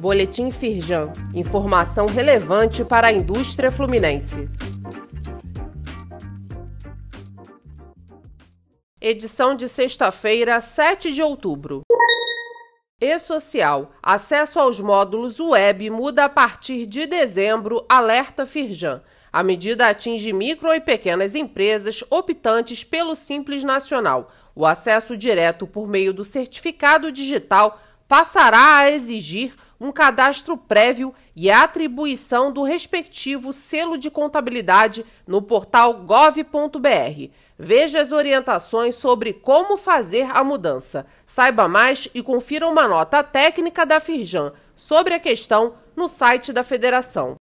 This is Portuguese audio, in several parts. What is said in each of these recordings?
Boletim Firjan. Informação relevante para a indústria fluminense. Edição de sexta-feira, 7 de outubro. E-Social. Acesso aos módulos web muda a partir de dezembro, alerta Firjan. A medida atinge micro e pequenas empresas optantes pelo Simples Nacional. O acesso direto por meio do certificado digital passará a exigir um cadastro prévio e a atribuição do respectivo selo de contabilidade no portal gov.br. Veja as orientações sobre como fazer a mudança. Saiba mais e confira uma nota técnica da Firjan sobre a questão no site da federação.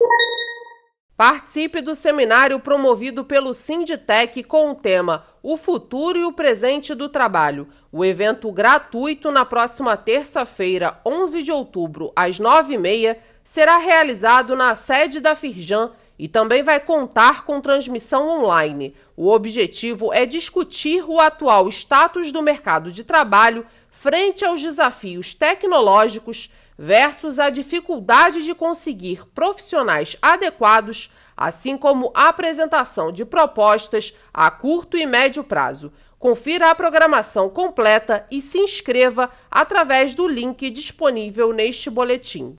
Participe do seminário promovido pelo Sinditec com o tema O Futuro e o Presente do Trabalho. O evento gratuito na próxima terça-feira, 11 de outubro, às 9h30, será realizado na sede da Firjan e também vai contar com transmissão online. O objetivo é discutir o atual status do mercado de trabalho frente aos desafios tecnológicos versus a dificuldade de conseguir profissionais adequados, assim como a apresentação de propostas a curto e médio prazo. Confira a programação completa e se inscreva através do link disponível neste boletim.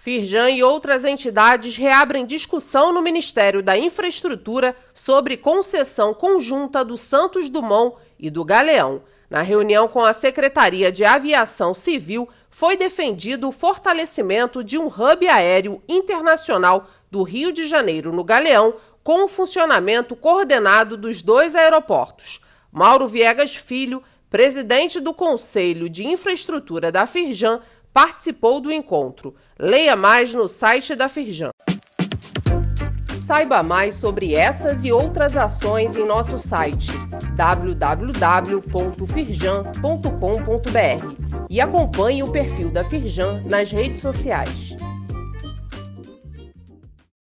Firjan e outras entidades reabrem discussão no Ministério da Infraestrutura sobre concessão conjunta do Santos Dumont e do Galeão. Na reunião com a Secretaria de Aviação Civil, foi defendido o fortalecimento de um hub aéreo internacional do Rio de Janeiro, no Galeão, com o funcionamento coordenado dos dois aeroportos. Mauro Viegas Filho, presidente do Conselho de Infraestrutura da Firjan, participou do encontro. Leia mais no site da Firjan. Saiba mais sobre essas e outras ações em nosso site www.firjan.com.br e acompanhe o perfil da Firjan nas redes sociais.